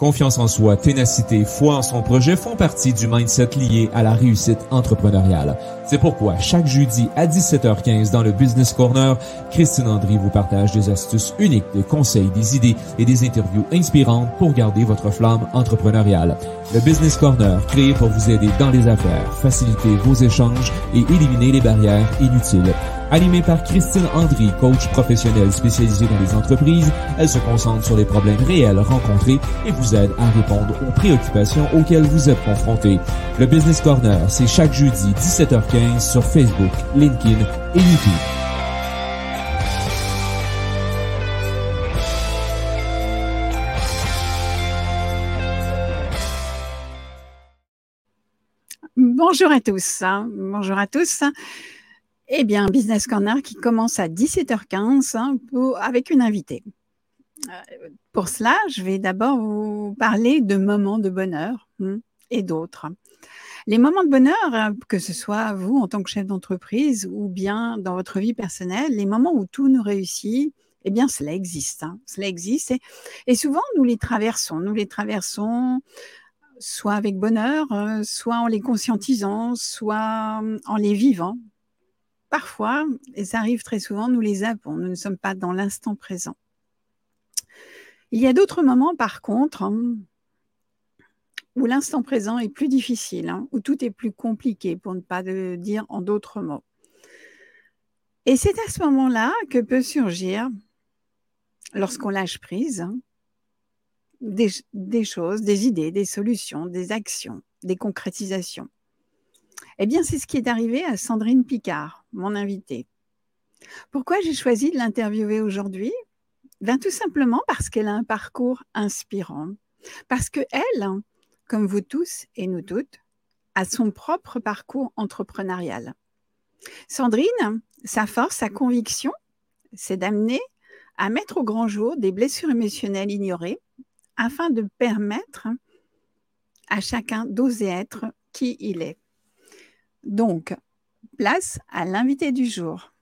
Confiance en soi, ténacité, foi en son projet font partie du mindset lié à la réussite entrepreneuriale. C'est pourquoi chaque jeudi à 17h15 dans le Business Corner, Christine Andry vous partage des astuces uniques, des conseils, des idées et des interviews inspirantes pour garder votre flamme entrepreneuriale. Le Business Corner, créé pour vous aider dans les affaires, faciliter vos échanges et éliminer les barrières inutiles. Animée par Christine Andry, coach professionnel spécialisée dans les entreprises, elle se concentre sur les problèmes réels rencontrés et vous aide à répondre aux préoccupations auxquelles vous êtes confrontés. Le Business Corner, c'est chaque jeudi 17h15 sur Facebook, LinkedIn et YouTube. Bonjour à tous. Hein. Bonjour à tous. Eh bien, Business Corner qui commence à 17h15 hein, avec une invitée. Euh, pour cela, je vais d'abord vous parler de moments de bonheur hein, et d'autres. Les moments de bonheur, euh, que ce soit vous en tant que chef d'entreprise ou bien dans votre vie personnelle, les moments où tout nous réussit, eh bien, cela existe. Hein. cela existe. Et, souvent, nous les traversons. Nous les traversons soit avec bonheur, euh, soit en les conscientisant, soit en les vivant parfois, et ça arrive très souvent, nous les avons, nous ne sommes pas dans l'instant présent. Il y a d'autres moments, par contre, hein, où l'instant présent est plus difficile, hein, où tout est plus compliqué, pour ne pas dire en d'autres mots. Et c'est à ce moment-là que peut surgir, lorsqu'on lâche prise, hein, des choses, des idées, des solutions, des actions, des concrétisations. Eh bien, c'est ce qui est arrivé à Sandrine Picard, mon invitée. Pourquoi j'ai choisi de l'interviewer aujourd'hui? Bien, tout simplement parce qu'elle a un parcours inspirant. Parce que elle, comme vous tous et nous toutes, a son propre parcours entrepreneurial. Sandrine, sa force, sa conviction, c'est d'amener à mettre au grand jour des blessures émotionnelles ignorées afin de permettre à chacun d'oser être qui il est. Donc, place à l'invité du jour.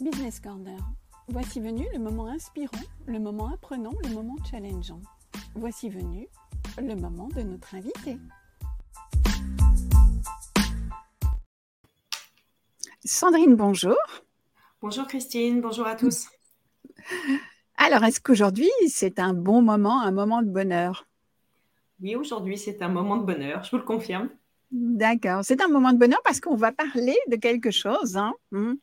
Business Corner. Voici venu le moment inspirant, le moment apprenant, le moment challengeant. Voici venu le moment de notre invité. Sandrine, bonjour. Bonjour Christine, bonjour à tous. Alors, est-ce qu'aujourd'hui, c'est un bon moment, un moment de bonheur? Oui, aujourd'hui, c'est un moment de bonheur, je vous le confirme. D'accord, c'est un moment de bonheur parce qu'on va parler de quelque chose, hein, hmm,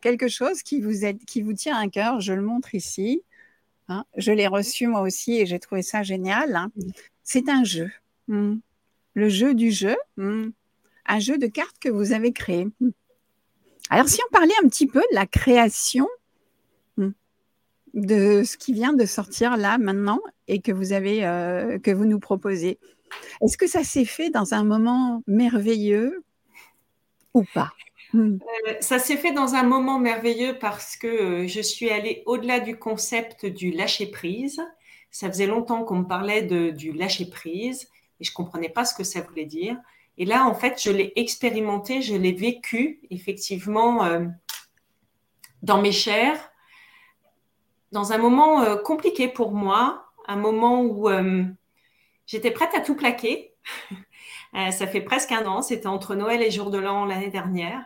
quelque chose qui vous, qui vous tient à cœur. Je le montre ici. Hein. je l'ai reçu moi aussi et j'ai trouvé ça génial. Hein. C'est un jeu, hmm. le jeu du jeu, hmm. un jeu de cartes que vous avez créé. Alors, si on parlait un petit peu de la création de ce qui vient de sortir là maintenant et que vous avez euh, que vous nous proposez. Est-ce que ça s'est fait dans un moment merveilleux ou pas? Hmm. euh, Ça s'est fait dans un moment merveilleux parce que euh, je suis allée au-delà du concept du lâcher prise. Ça faisait longtemps qu'on me parlait du lâcher prise et je comprenais pas ce que ça voulait dire. Et là, en fait, je l'ai expérimenté, je l'ai vécu effectivement dans mes chairs dans un moment euh, compliqué pour moi, un moment où euh, j'étais prête à tout plaquer. Euh, ça fait presque un an, c'était entre Noël et Jour de l'An l'année dernière.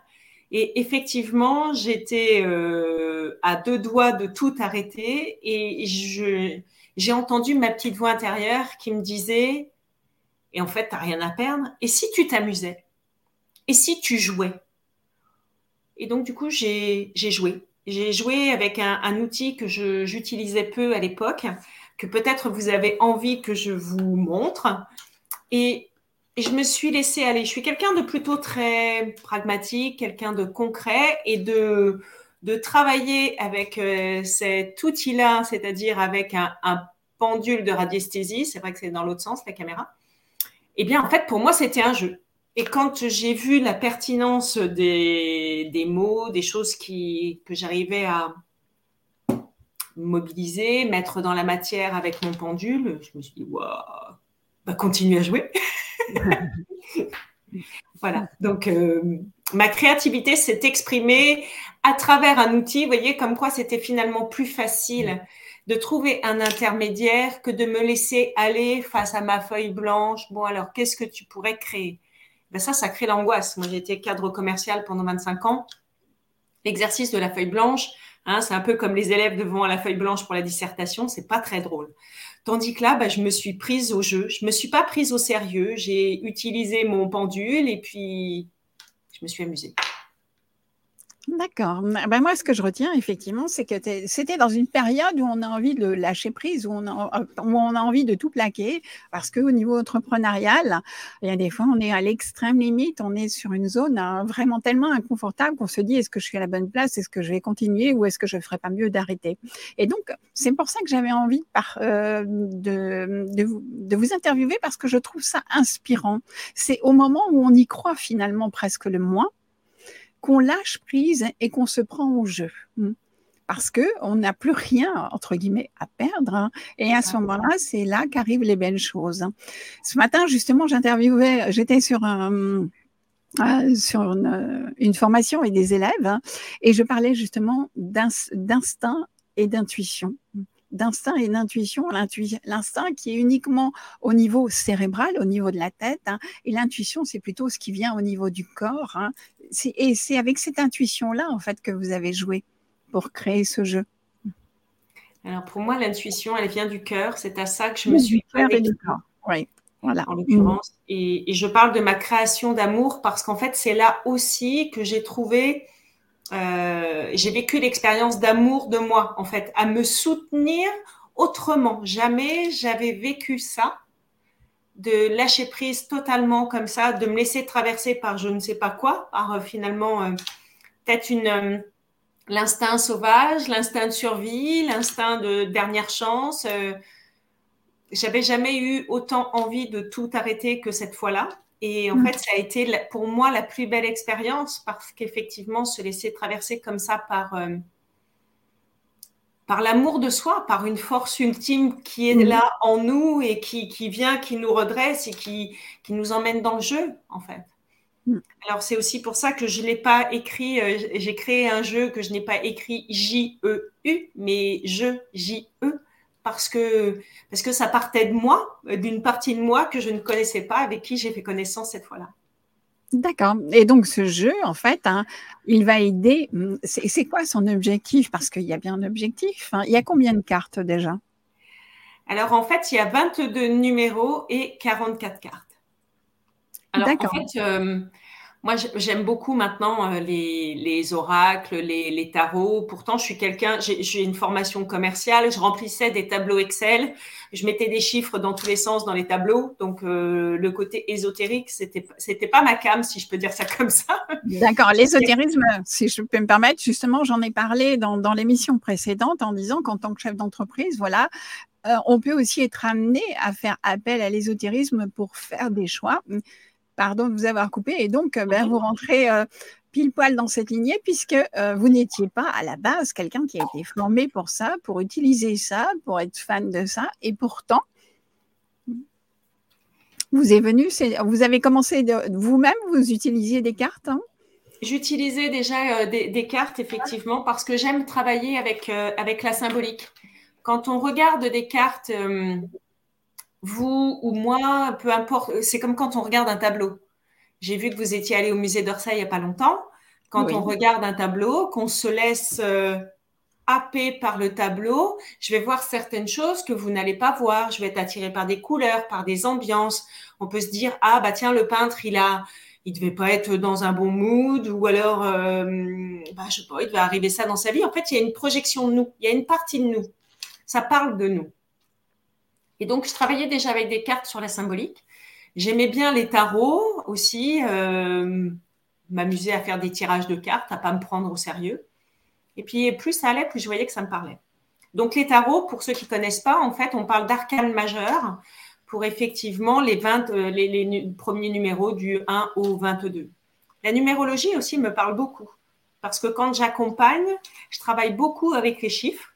Et effectivement, j'étais à deux doigts de tout arrêter et j'ai entendu ma petite voix intérieure qui me disait, et en fait, tu n'as rien à perdre, et si tu t'amusais? Et si tu jouais Et donc, du coup, j'ai joué. J'ai joué avec un, outil que j'utilisais peu à l'époque, que peut-être vous avez envie que je vous montre. Et, je me suis laissée aller. Je suis quelqu'un de plutôt très pragmatique, quelqu'un de concret et de, travailler avec euh, cet outil-là, c'est-à-dire avec un, un, pendule de radiesthésie. C'est vrai que c'est dans l'autre sens, la caméra. Eh bien, en fait, pour moi, c'était un jeu. Et quand j'ai vu la pertinence des, des mots, des choses qui, que j'arrivais à mobiliser, mettre dans la matière avec mon pendule, je me suis dit, waouh, bah, continue à jouer. Voilà. Donc, euh, ma créativité s'est exprimée à travers un outil. Vous voyez, comme quoi c'était finalement plus facile de trouver un intermédiaire que de me laisser aller face à ma feuille blanche. Bon, alors, qu'est-ce que tu pourrais créer? Ben Ça, ça crée l'angoisse. Moi, j'étais cadre commercial pendant 25 ans. L'exercice de la feuille blanche, hein, c'est un peu comme les élèves devant la feuille blanche pour la dissertation. C'est pas très drôle. Tandis que là, bah, je me suis prise au jeu. Je me suis pas prise au sérieux. J'ai utilisé mon pendule et puis je me suis amusée. D'accord. Ben moi, ce que je retiens, effectivement, c'est que c'était dans une période où on a envie de lâcher prise, où on a, envie de tout plaquer, parce qu'au niveau entrepreneurial, il y a des fois, on est à l'extrême limite, on est sur une zone hein, vraiment tellement inconfortable qu'on se dit, est-ce que je suis à la bonne place, est-ce que je vais continuer ou est-ce que je ne ferais pas mieux d'arrêter? Et donc, c'est pour ça que j'avais envie euh, de vous interviewer, parce que je trouve ça inspirant. C'est au moment où on y croit finalement presque le moins, qu'on lâche prise et qu'on se prend au jeu. Hmm. Parce que on n'a plus rien entre guillemets à perdre, hein. et à ce moment-là, c'est là qu'arrivent les belles choses. Ce matin, justement, j'interviewais, j'étais sur un, euh, sur une, formation avec des élèves hein, et je parlais justement d'instinct et d'intuition d'instinct et d'intuition, l'instinct qui est uniquement au niveau cérébral, au niveau de la tête, hein, et l'intuition, c'est plutôt ce qui vient au niveau du corps. Hein. Et c'est avec cette intuition-là, en fait, que vous avez joué pour créer ce jeu. Alors pour moi, l'intuition, elle vient du cœur. C'est à ça que je me suis connectée. Oui, voilà. En l'occurrence. Et, et, je parle de ma création d'amour parce qu'en fait, c'est là aussi que j'ai trouvé euh, j'ai vécu l'expérience d'amour de moi, en fait, à me soutenir autrement. Jamais j'avais vécu ça, de lâcher prise totalement comme ça, de me laisser traverser par je ne sais pas quoi, par euh, finalement euh, peut-être une l'instinct sauvage, l'instinct de survie, l'instinct de dernière chance. J'avais jamais eu autant envie de tout arrêter que cette fois-là. Et en mm. fait, ça a été pour moi la plus belle expérience parce qu'effectivement, se laisser traverser comme ça par, euh, par l'amour de soi, par une force ultime qui est mm. là en nous et qui, qui, vient, qui nous redresse et qui, qui nous emmène dans le jeu, en fait. Mm. Alors, c'est aussi pour ça que je ne l'ai pas écrit, euh, j'ai créé un jeu que je n'ai pas écrit J-E-U, mais je, J-E parce que, parce que ça partait de moi, d'une partie de moi que je ne connaissais pas, avec qui j'ai fait connaissance cette fois-là. D'accord. Et donc ce jeu, en fait, hein, il va aider. Hum, c'est quoi son objectif? Parce qu'il y a bien un objectif. Hein. Il y a combien de cartes déjà? Alors en fait, il y a 22 numéros et 44 cartes. Alors en fait, euh, moi, j'aime beaucoup maintenant euh, les, oracles, les, tarots. Pourtant, je suis quelqu'un, j'ai une formation commerciale, je remplissais des tableaux Excel, je mettais des chiffres dans tous les sens dans les tableaux. Donc, euh, le côté ésotérique, c'était c'était pas ma cam, si je peux dire ça comme ça. D'accord. L'ésotérisme, si je peux me permettre, justement, j'en ai parlé dans, l'émission précédente en disant qu'en tant que chef d'entreprise, voilà, euh, on peut aussi être amené à faire appel à l'ésotérisme pour faire des choix Pardon de vous avoir coupé. Et donc, euh, ben, vous rentrez euh, pile poil dans cette lignée puisque euh, vous n'étiez pas à la base quelqu'un qui a été formé pour ça, pour utiliser ça, pour être fan de ça. Et pourtant, vous est venu, vous avez commencé vous-même, vous utilisiez des cartes hein? J'utilisais déjà des, cartes, effectivement, parce que j'aime travailler avec, avec la symbolique. Quand on regarde des cartes vous ou moi, peu importe, c'est comme quand on regarde un tableau. J'ai vu que vous étiez allé au musée d'Orsay il n'y a pas longtemps. Quand on regarde un tableau, qu'on se laisse euh, happer par le tableau, je vais voir certaines choses que vous n'allez pas voir. Je vais être attiré par des couleurs, par des ambiances. On peut se dire ah bah tiens le peintre il a il devait pas être dans un bon mood ou alors euh, bah, je sais pas il devait arriver ça dans sa vie. En fait il y a une projection de nous, il y a une partie de nous. Ça parle de nous. Et donc, je travaillais déjà avec des cartes sur la symbolique. J'aimais bien les tarots aussi, euh, m'amuser à faire des tirages de cartes, à pas me prendre au sérieux. Et puis, plus ça allait, plus je voyais que ça me parlait. Donc, les tarots, pour ceux qui connaissent pas, en fait, on parle d'arcane majeur pour effectivement les, 20, euh, les, premiers numéros du 1 au 22. La numérologie aussi me parle beaucoup parce que quand j'accompagne, je travaille beaucoup avec les chiffres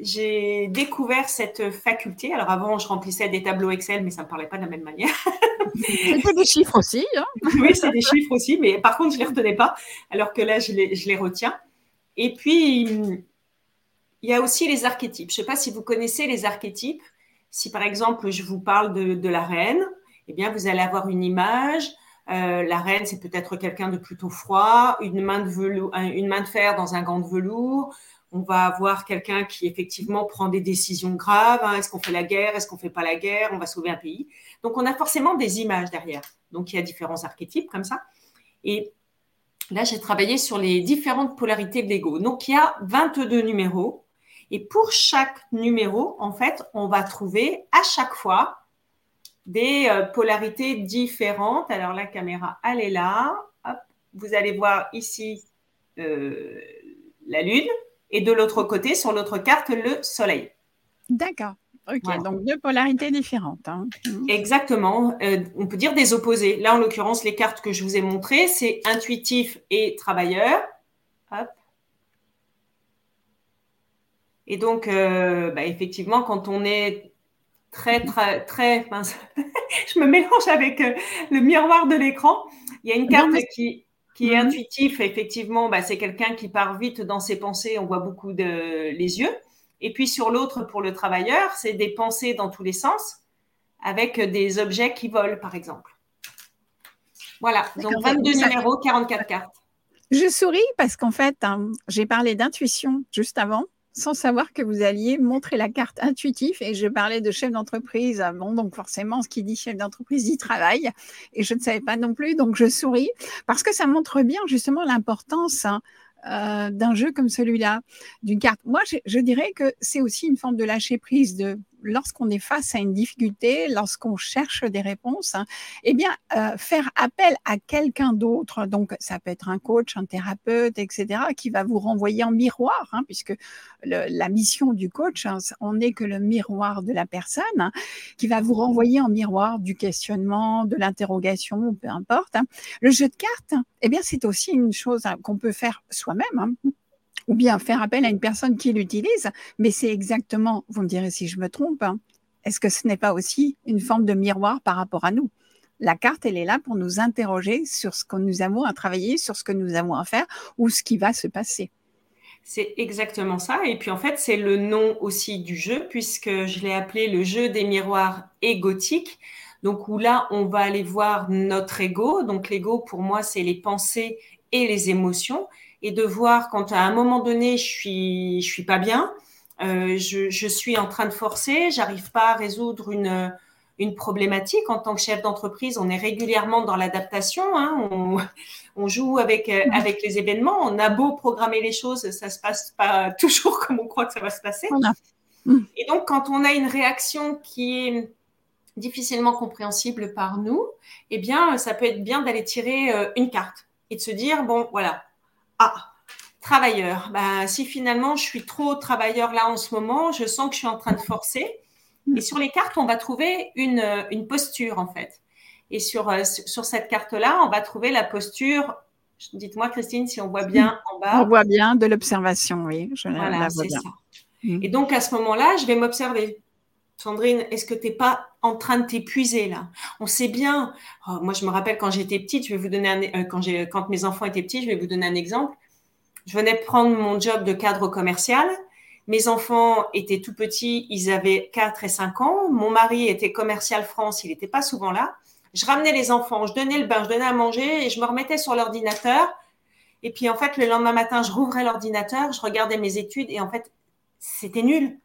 j'ai découvert cette faculté. Alors avant, je remplissais des tableaux Excel, mais ça ne me parlait pas de la même manière. C'était des chiffres aussi. Hein oui, c'est des chiffres aussi, mais par contre, je ne les retenais pas, alors que là, je les, je les retiens. Et puis, il y a aussi les archétypes. Je ne sais pas si vous connaissez les archétypes. Si par exemple, je vous parle de, de la reine, eh bien, vous allez avoir une image. Euh, la reine, c'est peut-être quelqu'un de plutôt froid, une main de, velours, une main de fer dans un gant de velours. On va avoir quelqu'un qui effectivement prend des décisions graves. Hein. Est-ce qu'on fait la guerre? Est-ce qu'on fait pas la guerre? On va sauver un pays. Donc, on a forcément des images derrière. Donc, il y a différents archétypes comme ça. Et là, j'ai travaillé sur les différentes polarités de l'ego. Donc, il y a 22 numéros. Et pour chaque numéro, en fait, on va trouver à chaque fois des euh, polarités différentes. Alors la caméra, elle est là. Vous allez voir ici euh, la Lune et de l'autre côté, sur l'autre carte, le Soleil. D'accord. Ok, donc deux polarités différentes. Hein. Mhm. Exactement. Euh, on peut dire des opposés. Là, en l'occurrence, les cartes que je vous ai montrées, c'est intuitif et travailleur. Hop. Et donc, euh, bah, effectivement, quand on est très, très, très, je me mélange avec euh, le miroir de l'écran. Il y a une carte qui, qui est mhm. intuitif. Effectivement, bah, c'est quelqu'un qui part vite dans ses pensées. On voit beaucoup de les yeux. Et puis sur l'autre, pour le travailleur, c'est des pensées dans tous les sens, avec des objets qui volent, par exemple. Voilà. Donc 22 numéros, 44 cartes. Je souris parce qu'en fait, hein, j'ai parlé d'intuition juste avant sans savoir que vous alliez montrer la carte intuitive. Et je parlais de chef d'entreprise. Bon, donc forcément, ce qui dit chef d'entreprise, il travaille. Et je ne savais pas non plus, donc je souris parce que ça montre bien justement l'importance. Hein, euh, d'un jeu comme celui-là, d'une carte. Moi, je dirais que c'est aussi une forme de lâcher prise, de lorsqu'on est face à une difficulté, lorsqu'on cherche des réponses, hein, eh bien, euh, faire appel à quelqu'un d'autre, donc ça peut être un coach, un thérapeute, etc., qui va vous renvoyer en miroir, hein, puisque la mission du coach, hein, on n'est que le miroir de la personne, hein, qui va vous renvoyer en miroir du questionnement, de l'interrogation, peu importe. Le jeu de cartes, eh bien, c'est aussi une chose qu'on peut faire soi-même ou bien faire appel à une personne qui l'utilise, mais c'est exactement, vous me direz si je me trompe, hein, est-ce que ce n'est pas aussi une forme de miroir par rapport à nous? La carte, elle est là pour nous interroger sur ce que nous avons à travailler, sur ce que nous avons à faire ou ce qui va se passer. C'est exactement ça. Et puis en fait, c'est le nom aussi du jeu, puisque je l'ai appelé le jeu des miroirs égotiques. Donc où là, on va aller voir notre ego. Donc l'ego, pour moi, c'est les pensées et les émotions et de voir quand à un moment donné je suis je suis pas bien, euh, je, je, suis en train de forcer, j'arrive pas à résoudre une une problématique en tant que chef d'entreprise. On est régulièrement dans l'adaptation, hein, on, on, joue avec euh, avec les événements. On a beau programmer les choses, ça se passe pas toujours comme on croit que ça va se passer. Et donc quand on a une réaction qui est difficilement compréhensible par nous, eh bien, ça peut être bien d'aller tirer euh, une carte et de se dire bon, voilà, ah, travailleur. Ben, si finalement je suis trop travailleur là en ce moment, je sens que je suis en train de forcer. Et sur les cartes, on va trouver une, une posture en fait. Et sur, euh, sur cette carte-là, on va trouver la posture. Dites-moi, Christine, si on voit bien en bas. On voit bien de l'observation, oui. Je voilà, c'est ça. Mm. Et donc à ce moment-là, je vais m'observer. Sandrine, est-ce que tu n'es pas en train de t'épuiser là? On sait bien. Oh, moi, je me rappelle quand j'étais petite, je vais vous donner un, euh, quand, quand mes enfants étaient petits, je vais vous donner un exemple. Je venais prendre mon job de cadre commercial. Mes enfants étaient tout petits, ils avaient 4 et 5 ans. Mon mari était commercial France, il n'était pas souvent là. Je ramenais les enfants, je donnais le bain, je donnais à manger et je me remettais sur l'ordinateur. Et puis en fait, le lendemain matin, je rouvrais l'ordinateur, je regardais mes études et en fait, c'était nul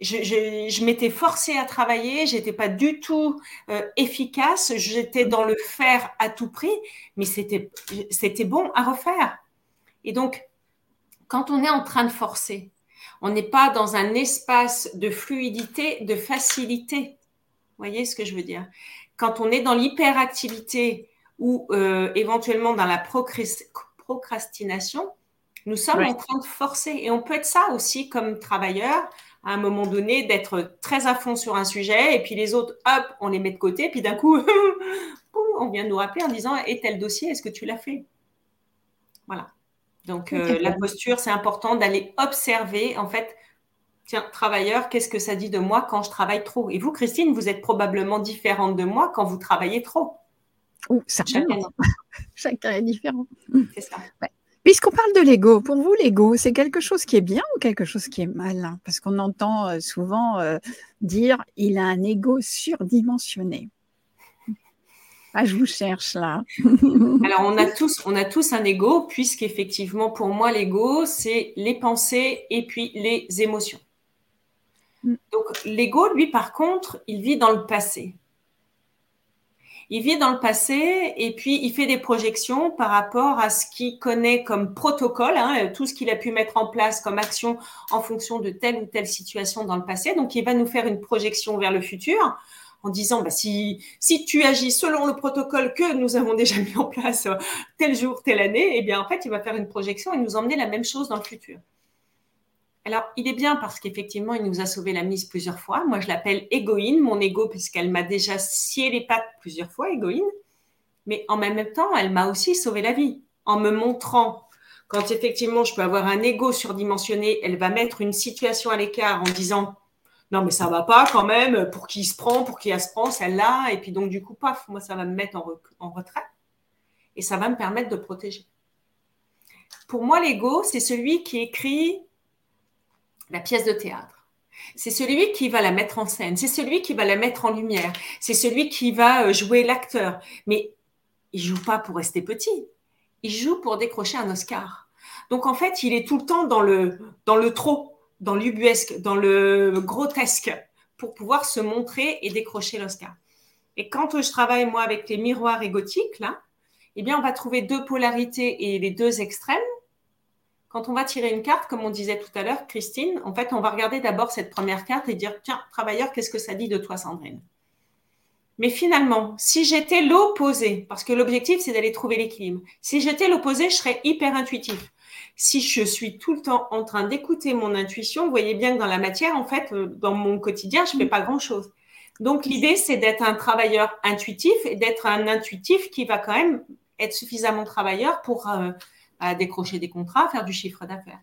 je, je, je m'étais forcée à travailler, j'étais pas du tout euh, efficace, j'étais dans le faire à tout prix, mais c'était c'était bon à refaire. Et donc, quand on est en train de forcer, on n'est pas dans un espace de fluidité, de facilité. Vous voyez ce que je veux dire? Quand on est dans l'hyperactivité ou euh, éventuellement dans la procrastination, nous sommes en train de forcer. Et on peut être ça aussi comme travailleur à un moment donné d'être très à fond sur un sujet et puis les autres, hop, on les met de côté, puis d'un coup, on vient nous rappeler en disant, et tel dossier, est-ce que tu l'as fait? Voilà. Donc euh, la posture, c'est important d'aller observer en fait tiens, travailleur, qu'est-ce que ça dit de moi quand je travaille trop? Et vous, Christine, vous êtes probablement différente de moi quand vous travaillez trop. Oh, certainement. Chacun est différent. C'est ça. Puisqu'on parle de l'ego, pour vous, l'ego, c'est quelque chose qui est bien ou quelque chose qui est mal? Parce qu'on entend euh, souvent euh, dire il a un ego surdimensionné. Ah, je vous cherche là. Alors, on a tous, on a tous un ego, puisqu'effectivement, pour moi, l'ego, c'est les pensées et puis les émotions. Mm. Donc, l'ego, lui, par contre, il vit dans le passé. Il vit dans le passé et puis il fait des projections par rapport à ce qu'il connaît comme protocole, hein, tout ce qu'il a pu mettre en place comme action en fonction de telle ou telle situation dans le passé. Donc, il va nous faire une projection vers le futur en disant bah, si, si tu agis selon le protocole que nous avons déjà mis en place euh, tel jour, telle année, eh bien en fait, il va faire une projection et nous emmener la même chose dans le futur. Alors, il est bien parce qu'effectivement, il nous a sauvé la mise plusieurs fois. Moi, je l'appelle égoïne, mon ego, puisqu'elle m'a déjà scié les pattes plusieurs fois, égoïne. Mais en même temps, elle m'a aussi sauvé la vie en me montrant quand effectivement je peux avoir un ego surdimensionné, elle va mettre une situation à l'écart en disant non mais ça va pas quand même, pour qui se prend, pour qui elle se prend, celle-là, et puis donc du coup, paf, moi ça va me mettre en, en retrait et ça va me permettre de protéger. Pour moi, l'ego, c'est celui qui écrit la pièce de théâtre. C'est celui qui va la mettre en scène, c'est celui qui va la mettre en lumière, c'est celui qui va euh, jouer l'acteur. Mais il joue pas pour rester petit, il joue pour décrocher un Oscar. Donc en fait, il est tout le temps dans le, dans le trop, dans l'ubuesque, dans le grotesque, pour pouvoir se montrer et décrocher l'Oscar. Et quand je travaille, moi, avec les miroirs égotiques, là, eh bien, on va trouver deux polarités et les deux extrêmes quand on va tirer une carte, comme on disait tout à l'heure, Christine, en fait, on va regarder d'abord cette première carte et dire, tiens, travailleur, qu'est-ce que ça dit de toi, Sandrine? Mais finalement, si j'étais l'opposé, parce que l'objectif, c'est d'aller trouver l'équilibre, si j'étais l'opposé, je serais hyper intuitif. Si je suis tout le temps en train d'écouter mon intuition, vous voyez bien que dans la matière, en fait, euh, dans mon quotidien, je ne fais pas grand-chose. Donc, l'idée, c'est d'être un travailleur intuitif et d'être un intuitif qui va quand même être suffisamment travailleur pour euh, à décrocher des contrats, faire du chiffre d'affaires.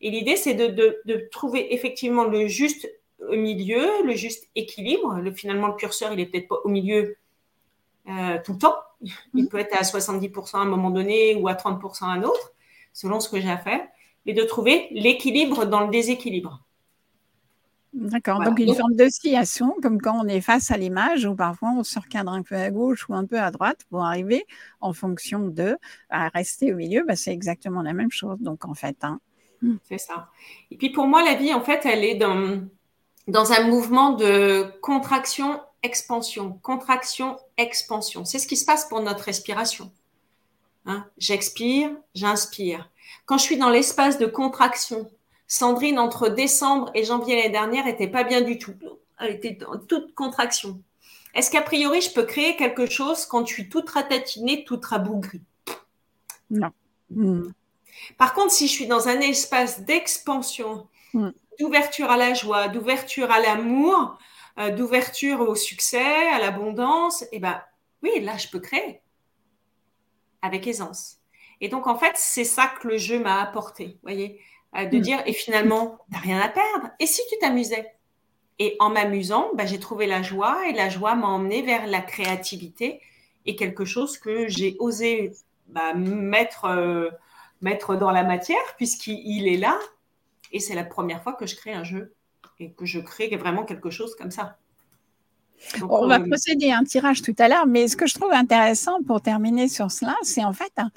Et l'idée, c'est de, trouver effectivement le juste milieu, le juste équilibre. Le, finalement, le curseur, il est peut-être pas au milieu euh, tout le temps. Il peut être à 70% à un moment donné ou à 30% à un autre, selon ce que j'ai à faire. Mais de trouver l'équilibre dans le déséquilibre. D'accord. Donc, une forme d'oscillation, comme quand on est face à l'image, où parfois on se recadre un peu à gauche ou un peu à droite pour arriver en fonction de à rester au milieu. Bah, c'est exactement la même chose. Donc, en fait. Hein. Mmh. C'est ça. Et puis, pour moi, la vie, en fait, elle est dans, dans un mouvement de contraction, expansion, contraction, expansion. C'est ce qui se passe pour notre respiration. Hein. J'expire, j'inspire. Quand je suis dans l'espace de contraction, Sandrine, entre décembre et janvier l'année dernière, était pas bien du tout. Elle était en toute contraction. Est-ce qu'a priori, je peux créer quelque chose quand je suis toute ratatinée, toute rabougrie? Non. Hmm. Par contre, si je suis dans un espace d'expansion, hmm. d'ouverture à la joie, d'ouverture à l'amour, euh, d'ouverture au succès, à l'abondance, eh ben oui, là, je peux créer avec aisance. Et donc, en fait, c'est ça que le jeu m'a apporté. Voyez, de mm. dire, et finalement, n'as rien à perdre. Et si tu t'amusais? Et en m'amusant, bah, j'ai trouvé la joie et la joie m'a emmené vers la créativité et quelque chose que j'ai osé bah, mettre, euh, mettre dans la matière puisqu'il est là. Et c'est la première fois que je crée un jeu et que je crée vraiment quelque chose comme ça. on va euh, procéder à un tirage tout à l'heure, mais ce que je trouve intéressant pour terminer sur cela, c'est en fait, hein,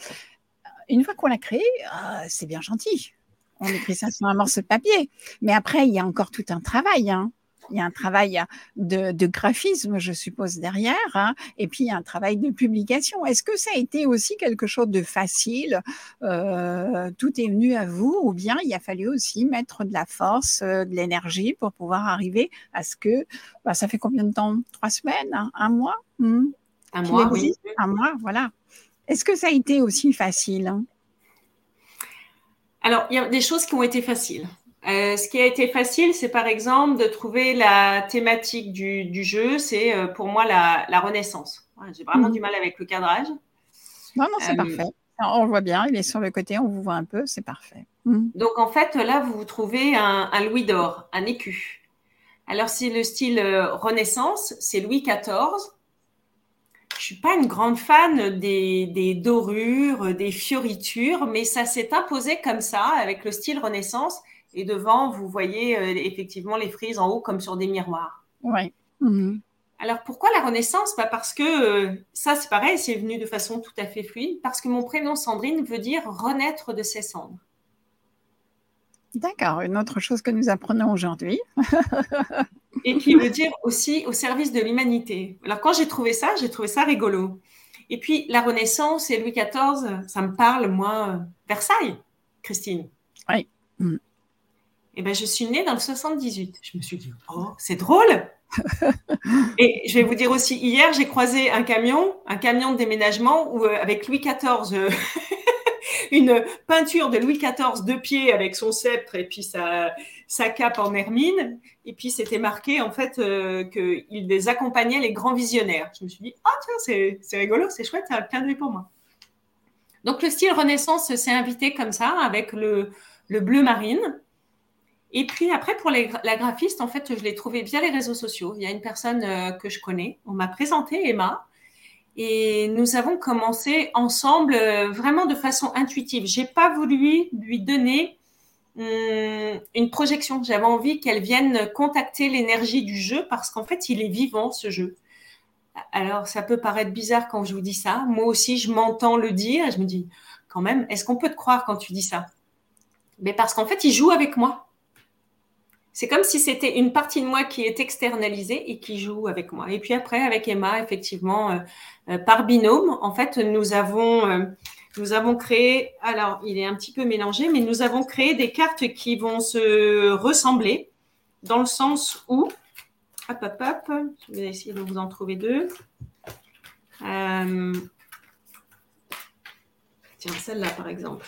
une fois qu'on l'a créé, euh, c'est bien gentil on écrit ça sur un morceau de papier. Mais après, il y a encore tout un travail. Hein. Il y a un travail de, graphisme, je suppose, derrière, hein. et puis il y a un travail de publication. Est-ce que ça a été aussi quelque chose de facile euh, Tout est venu à vous, ou bien il a fallu aussi mettre de la force, euh, de l'énergie pour pouvoir arriver à ce que, bah, ça fait combien de temps? Trois semaines hein? Un mois? Hmm? Un mois, oui. Un mois, voilà. Est-ce que ça a été aussi facile? Alors, il y a des choses qui ont été faciles. Euh, ce qui a été facile, c'est par exemple de trouver la thématique du, jeu. C'est euh, pour moi la, renaissance. J'ai vraiment mhm. du mal avec le cadrage. Non, non, c'est euh, parfait. on le voit bien, il est sur le côté, on vous voit un peu, c'est parfait. Mhm. Donc en fait, là, vous trouvez un, louis d'or, un écu. Alors c'est le style Renaissance, c'est Louis XIV. Je suis pas une grande fan des, des dorures, des fioritures, mais ça s'est imposé comme ça avec le style Renaissance. Et devant, vous voyez euh, effectivement les frises en haut comme sur des miroirs. Oui. Mhm. Alors pourquoi la Renaissance? Bah Parce que euh, ça, c'est pareil, c'est venu de façon tout à fait fluide, parce que mon prénom Sandrine veut dire renaître de ses cendres. D'accord, une autre chose que nous apprenons aujourd'hui. et qui veut dire aussi au service de l'humanité. Alors quand j'ai trouvé ça, j'ai trouvé ça rigolo. Et puis la Renaissance et Louis XIV, ça me parle, moi, Versailles, Christine. Oui. Et eh ben, je suis née dans le 78. Je me suis dit, oh, c'est drôle. et je vais vous dire aussi, hier, j'ai croisé un camion, un camion de déménagement où, euh, avec Louis XIV, euh, une peinture de Louis XIV de pied avec son sceptre et puis sa, sa cape en hermine. Et puis, c'était marqué, en fait, euh, qu'il les accompagnait les grands visionnaires. Je me suis dit, ah, tiens, c'est rigolo, c'est chouette, c'est un clin d'œil pour moi. Donc, le style Renaissance s'est invité comme ça, avec le, le bleu marine. Et puis après, pour la graphiste, en fait, je l'ai trouvée via les réseaux sociaux. Il y a une personne euh, que je connais. On m'a présenté Emma. Et nous avons commencé ensemble euh, vraiment de façon intuitive. J'ai pas voulu lui donner hum, une projection. J'avais envie qu'elle vienne contacter l'énergie du jeu parce qu'en fait, il est vivant ce jeu. Alors, ça peut paraître bizarre quand je vous dis ça. Moi aussi, je m'entends le dire je me dis, quand même, est-ce qu'on peut te croire quand tu dis ça? Mais parce qu'en fait, il joue avec moi. C'est comme si c'était une partie de moi qui est externalisée et qui joue avec moi. Et puis après, avec Emma, effectivement, euh, euh, par binôme, en fait, nous avons, euh, nous avons créé, alors il est un petit peu mélangé, mais nous avons créé des cartes qui vont se ressembler dans le sens où, hop, hop, hop, je vais essayer de vous en trouver deux. tiens, celle-là, par exemple.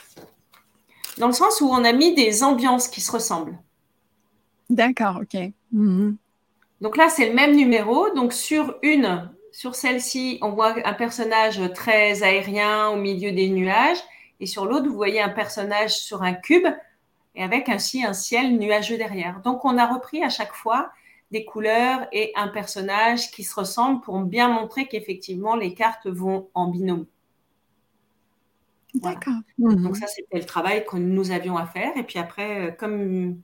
Dans le sens où on a mis des ambiances qui se ressemblent. D'accord, ok. Mhm. Donc là, c'est le même numéro. Donc sur une, sur celle-ci, on voit un personnage très aérien au milieu des nuages. Et sur l'autre, vous voyez un personnage sur un cube et avec ainsi un ciel nuageux derrière. Donc on a repris à chaque fois des couleurs et un personnage qui se ressemblent pour bien montrer qu'effectivement les cartes vont en binôme. D'accord. Donc mhm. ça, c'était le travail que nous avions à faire. Et puis après, euh, comme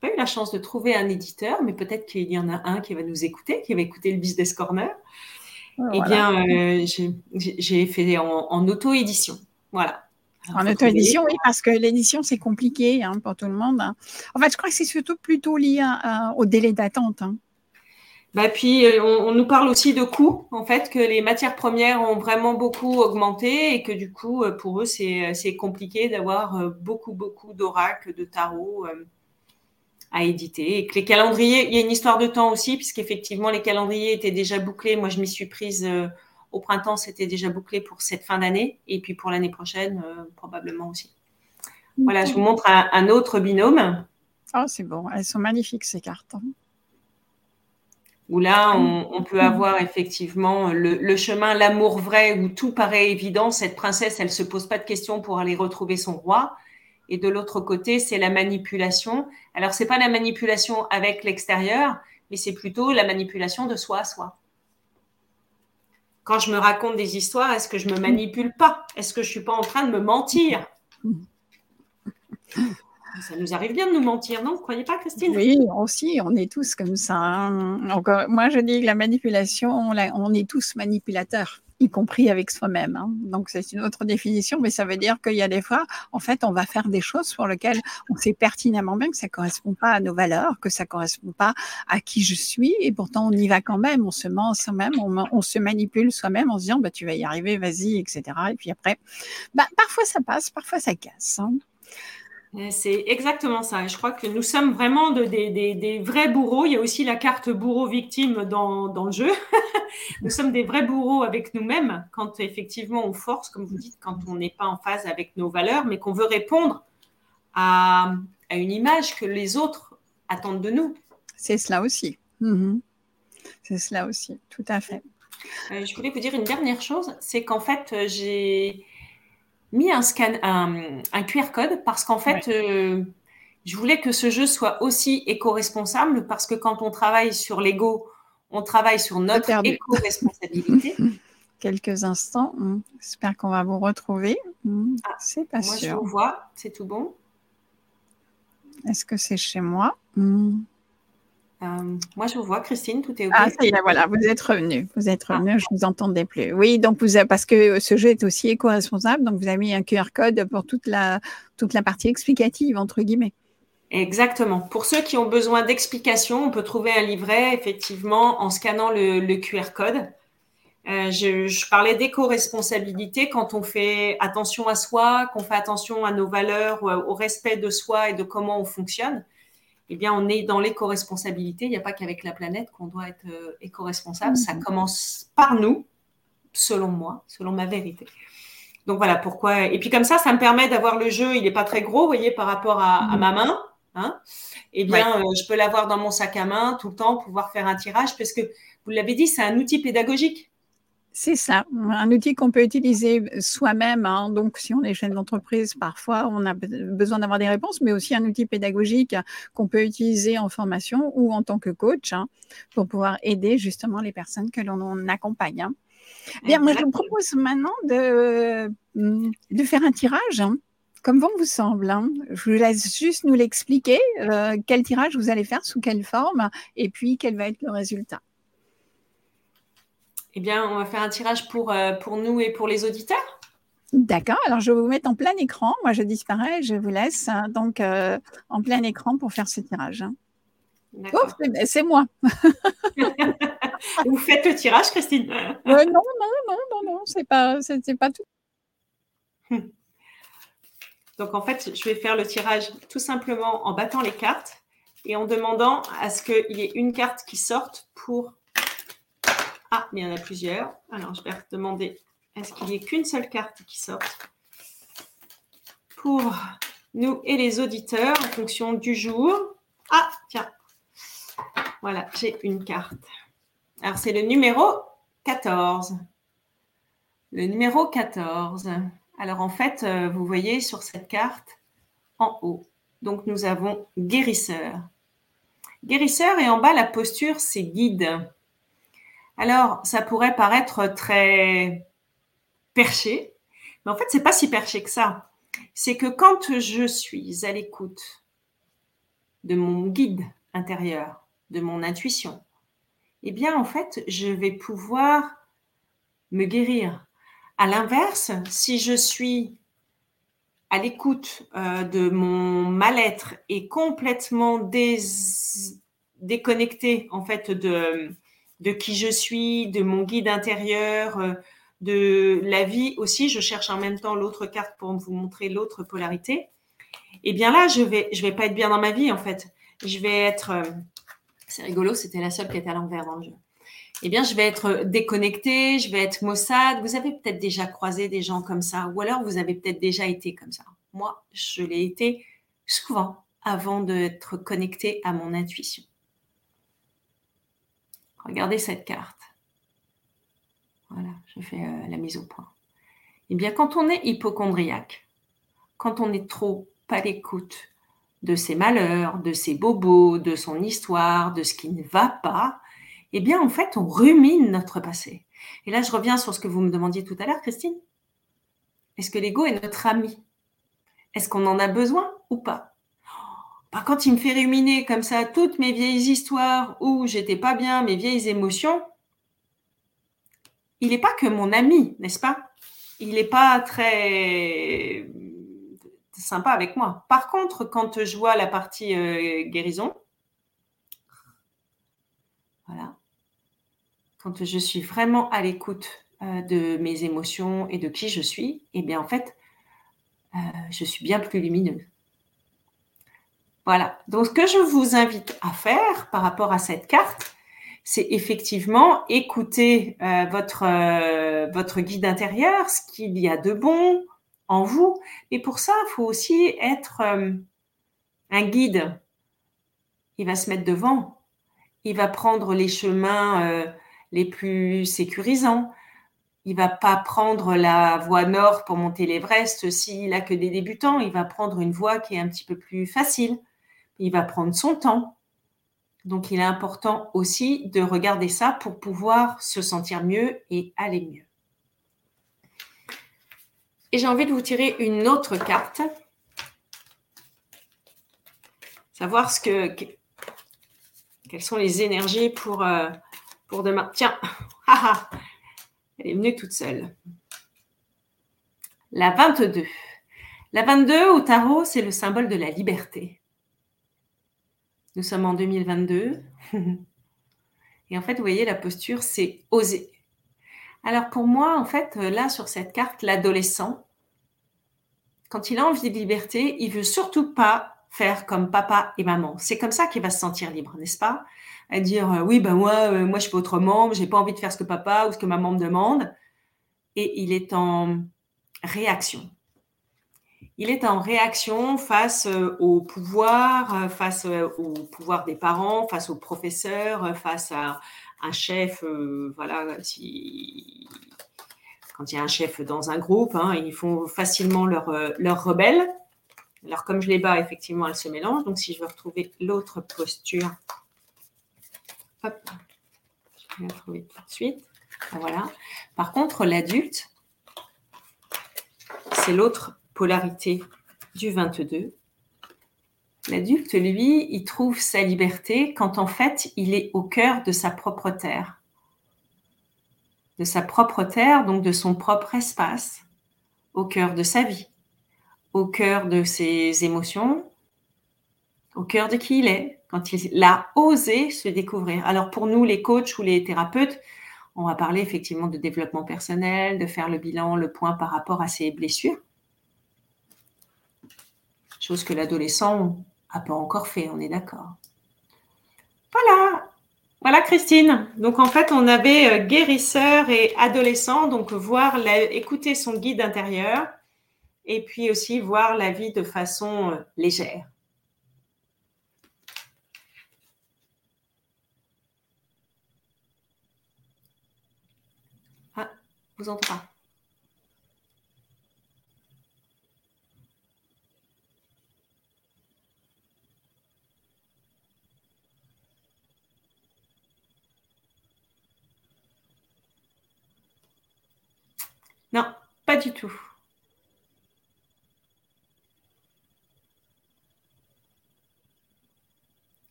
pas eu la chance de trouver un éditeur, mais peut-être qu'il y en a un qui va nous écouter, qui va écouter le Business Corner. Eh bien, euh, j'ai fait en, auto-édition. Voilà. en auto-édition, oui, parce que l'édition, c'est compliqué hein, pour tout le monde. Hein. En fait, je crois que c'est surtout plutôt lié au délai d'attente. Hein. Bah, puis, euh, on, nous parle aussi de coûts, en fait, que les matières premières ont vraiment beaucoup augmenté et que du coup, euh, pour eux, c'est compliqué d'avoir beaucoup, beaucoup d'oracles, de tarots à éditer. Et que les calendriers, il y a une histoire de temps aussi, puisqu'effectivement, les calendriers étaient déjà bouclés. Moi, je m'y suis prise euh, au printemps, c'était déjà bouclé pour cette fin d'année. Et puis pour l'année prochaine, euh, probablement aussi. Voilà, je vous montre un, autre binôme. Oh, c'est bon. Elles sont magnifiques, ces cartes. Hein. Où là, on, peut avoir effectivement le, le chemin, l'amour vrai, où tout paraît évident. Cette princesse, elle se pose pas de questions pour aller retrouver son roi. Et de l'autre côté, c'est la manipulation. Alors, c'est pas la manipulation avec l'extérieur, mais c'est plutôt la manipulation de soi à soi. Quand je me raconte des histoires, est-ce que je me manipule pas? Est-ce que je suis pas en train de me mentir? Ça nous arrive bien de nous mentir, non? Vous croyez pas, Christine? Oui, aussi, on est tous comme ça. Hein. Moi, je dis que la manipulation, on est tous manipulateurs y compris avec soi-même. Hein. Donc c'est une autre définition, mais ça veut dire qu'il y a des fois, en fait, on va faire des choses pour lesquelles on sait pertinemment bien que ça correspond pas à nos valeurs, que ça correspond pas à qui je suis, et pourtant on y va quand même, on se ment soi-même, on, se manipule soi-même en se disant bah tu vas y arriver, vas-y, etc. Et puis après, bah, parfois ça passe, parfois ça casse. Hein. C'est exactement ça. Je crois que nous sommes vraiment des, vrais bourreaux. Il y a aussi la carte bourreau-victime dans, le jeu. nous sommes des vrais bourreaux avec nous-mêmes quand effectivement on force, comme vous dites, quand on n'est pas en phase avec nos valeurs, mais qu'on veut répondre à, une image que les autres attendent de nous. C'est cela aussi. Mhm. C'est cela aussi, tout à fait. Euh, je voulais vous dire une dernière chose, c'est qu'en fait, j'ai mis un, scan, un, QR code parce qu'en fait, euh, je voulais que ce jeu soit aussi éco-responsable parce que quand on travaille sur l'ego, on travaille sur notre éco-responsabilité. Quelques instants. Hmm. J'espère qu'on va vous retrouver. Hmm. Ah, c'est pas sûr. Moi, je vous vois. C'est tout bon. Est-ce que c'est chez moi? Hmm. Euh, moi, je vous vois, Christine, tout est OK? Ah, ça y est, voilà, vous êtes revenu. Vous êtes revenu, je ne vous entendais plus. Oui, donc vous avez, parce que ce jeu est aussi éco-responsable, donc vous avez mis un QR code pour toute la, toute la partie explicative, entre guillemets. Exactement. Pour ceux qui ont besoin d'explications, on peut trouver un livret, effectivement, en scannant le, QR code. Euh, je, parlais d'éco-responsabilité quand on fait attention à soi, qu'on fait attention à nos valeurs, au respect de soi et de comment on fonctionne. Eh bien, on est dans l'éco-responsabilité. Il n'y a pas qu'avec la planète qu'on doit être euh, éco-responsable. Ça mmh. commence par nous, selon moi, selon ma vérité. Donc voilà pourquoi. Et puis comme ça, ça me permet d'avoir le jeu. Il n'est pas très gros, vous voyez, par rapport à mmh. ma main. Hein, eh bien, euh, je peux l'avoir dans mon sac à main tout le temps, pouvoir faire un tirage, parce que vous l'avez dit, c'est un outil pédagogique. C'est ça, un outil qu'on peut utiliser soi-même. Hein. Donc, si on est chef d'entreprise, parfois, on a besoin d'avoir des réponses, mais aussi un outil pédagogique qu'on peut utiliser en formation ou en tant que coach hein, pour pouvoir aider justement les personnes que l'on accompagne. Bien, moi, je vous propose maintenant de, de faire un tirage comme bon vous semble. Hein. Je vous laisse juste nous l'expliquer, euh, quel tirage vous allez faire, sous quelle forme, et puis quel va être le résultat. Eh bien, on va faire un tirage pour, euh, pour nous et pour les auditeurs. D'accord, alors je vais vous mettre en plein écran. Moi, je disparais, je vous laisse hein, donc euh, en plein écran pour faire ce tirage. Hein. Oh, c'est moi. vous faites le tirage, Christine Non, non, non, non, non, non, c'est pas, pas tout. Donc en fait, je vais faire le tirage tout simplement en battant les cartes et en demandant à ce qu'il y ait une carte qui sorte pour... Ah, mais il y en a plusieurs. Alors je vais demander à ce qu'il n'y ait qu'une seule carte qui sorte pour nous et les auditeurs en fonction du jour? Ah, tiens. Voilà, j'ai une carte. Alors c'est le numéro 14. Le numéro 14. Alors en fait, euh, vous voyez sur cette carte en haut, donc nous avons guérisseur. Guérisseur et en bas la posture c'est guide. Alors ça pourrait paraître très perché, mais en fait c'est pas si perché que ça. C'est que quand je suis à l'écoute de mon guide intérieur, de mon intuition, eh bien en fait je vais pouvoir me guérir, à l'inverse, si je suis à l'écoute euh, de mon mal-être et complètement déconnecté en fait de, de qui je suis, de mon guide intérieur, euh, de la vie aussi, je cherche en même temps l'autre carte pour vous montrer l'autre polarité. Eh bien là, je vais je vais pas être bien dans ma vie en fait. Je vais être euh, c'est rigolo, c'était la seule qui était à l'envers dans le jeu eh bien, je vais être déconnectée, je vais être maussade. Vous avez peut-être déjà croisé des gens comme ça, ou alors vous avez peut-être déjà été comme ça. Moi, je l'ai été souvent avant d'être connectée à mon intuition. Regardez cette carte. Voilà, je fais euh, la mise au point. Eh bien, quand on est hypochondriaque, quand on est trop à l'écoute de ses malheurs, de ses bobos, de son histoire, de ce qui ne va pas, eh bien, en fait, on rumine notre passé. Et là, je reviens sur ce que vous me demandiez tout à l'heure, Christine. Est-ce que l'ego est notre ami? Est-ce qu'on en a besoin ou pas? Bah, Quand il me fait ruminer comme ça toutes mes vieilles histoires où j'étais pas bien, mes vieilles émotions, il n'est pas que mon ami, n'est-ce pas? Il n'est pas très sympa avec moi. Par contre, quand je vois la partie euh, guérison, voilà, quand je suis vraiment à l'écoute euh, de mes émotions et de qui je suis, eh bien en fait, euh, je suis bien plus lumineuse. Voilà. Donc ce que je vous invite à faire par rapport à cette carte, c'est effectivement écouter euh, votre, votre guide intérieur, ce qu'il y a de bon en vous. Et pour ça, il faut aussi être un guide. Il va se mettre devant. Il va prendre les chemins les plus sécurisants. il va pas prendre la voie nord pour monter l'Everest s'il a que des débutants. Il va prendre une voie qui est un petit peu plus facile. Il va prendre son temps. Donc, il est important aussi de regarder ça pour pouvoir se sentir mieux et aller mieux. Et j'ai envie de vous tirer une autre carte. Savoir ce que, quelles sont les énergies pour, euh, pour demain. Tiens, elle est venue toute seule. La 22. La 22 au tarot, c'est le symbole de la liberté. Nous sommes en 2022. Et en fait, vous voyez, la posture, c'est oser. Alors pour moi, en fait, là, sur cette carte, l'adolescent, quand il a envie de liberté, il veut surtout pas faire comme papa et maman. C'est comme ça qu'il va se sentir libre, n'est-ce pas? À dire euh, oui, ben moi, euh, moi je fais autrement, j'ai pas envie de faire ce que papa ou ce que maman me demande. Et il est en réaction. Il est en réaction face euh, au pouvoir, face au pouvoir des parents, face aux professeurs, face à un chef. voilà, quand il y a un chef dans un groupe, hein, ils font facilement leur, leur rebelle. Alors, comme je les bats, effectivement, elles se mélangent. Donc, si je veux retrouver l'autre posture, hop, je vais la trouver tout de suite. Voilà. Par contre, l'adulte, c'est l'autre polarité du 22. L'adulte, lui, il trouve sa liberté quand en fait, il est au cœur de sa propre terre. De sa propre terre, donc de son propre espace, au cœur de sa vie au cœur de ses émotions, au cœur de qui il est, quand il a osé se découvrir. Alors pour nous, les coachs ou les thérapeutes, on va parler effectivement de développement personnel, de faire le bilan, le point par rapport à ses blessures. Chose que l'adolescent n'a pas encore fait, on est d'accord. Voilà, voilà Christine. Donc en fait, on avait euh, guérisseur et adolescent, donc voir, écouter son guide intérieur et puis aussi voir la vie de façon euh, légère. Ah, vous entendez pas? Non, pas du tout.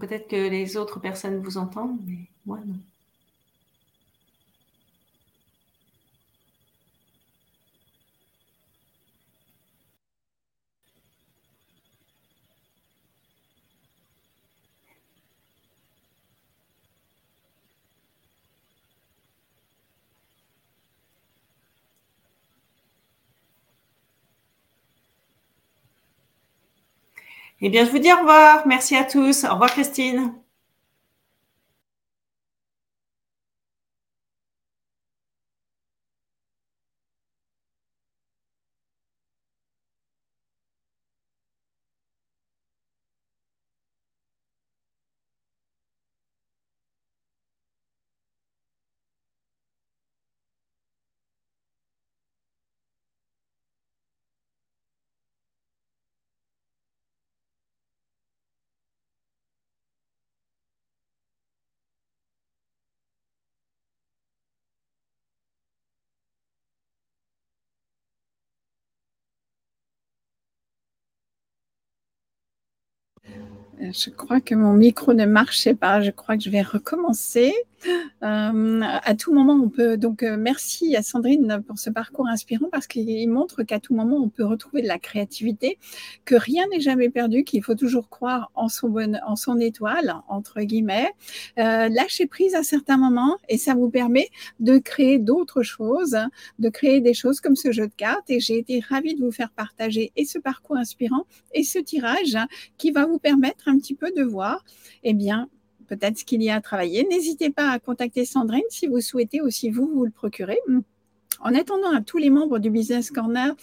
Peut-être que les autres personnes vous entendent, mais moi non. Eh bien, je vous dis au revoir. Merci à tous. Au revoir, Christine. Je crois que mon micro ne marchait pas. Je crois que je vais recommencer. Euh, à tout moment, on peut. Donc, euh, merci à Sandrine pour ce parcours inspirant parce qu'il montre qu'à tout moment, on peut retrouver de la créativité, que rien n'est jamais perdu, qu'il faut toujours croire en son, bon, en son étoile, entre guillemets. Euh, lâcher prise à certains moments et ça vous permet de créer d'autres choses, de créer des choses comme ce jeu de cartes. Et j'ai été ravie de vous faire partager et ce parcours inspirant et ce tirage qui va vous permettre un petit peu de voir, eh bien, peut-être ce qu'il y a à travailler. N'hésitez pas à contacter Sandrine si vous souhaitez aussi vous vous le procurer. En attendant à tous les membres du Business Corner,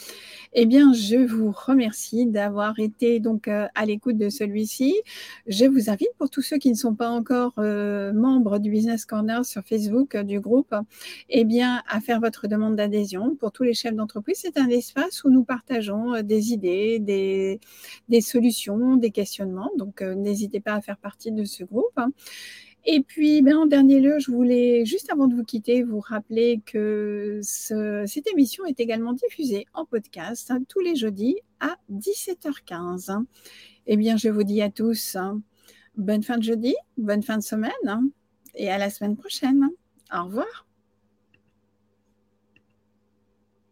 eh bien, je vous remercie d'avoir été donc euh, à l'écoute de celui-ci. Je vous invite pour tous ceux qui ne sont pas encore euh, membres du Business Corner sur Facebook euh, du groupe, eh bien, à faire votre demande d'adhésion. Pour tous les chefs d'entreprise, c'est un espace où nous partageons des idées, des, des solutions, des questionnements. Donc, n'hésitez pas à faire partie de ce groupe. Et puis, ben, en dernier lieu, je voulais, juste avant de vous quitter, vous rappeler que cette émission est également diffusée en podcast hein, tous les jeudis à 17h15. Eh bien, je vous dis à tous hein, bonne fin de jeudi, bonne fin de semaine hein, et à la semaine prochaine. Au revoir.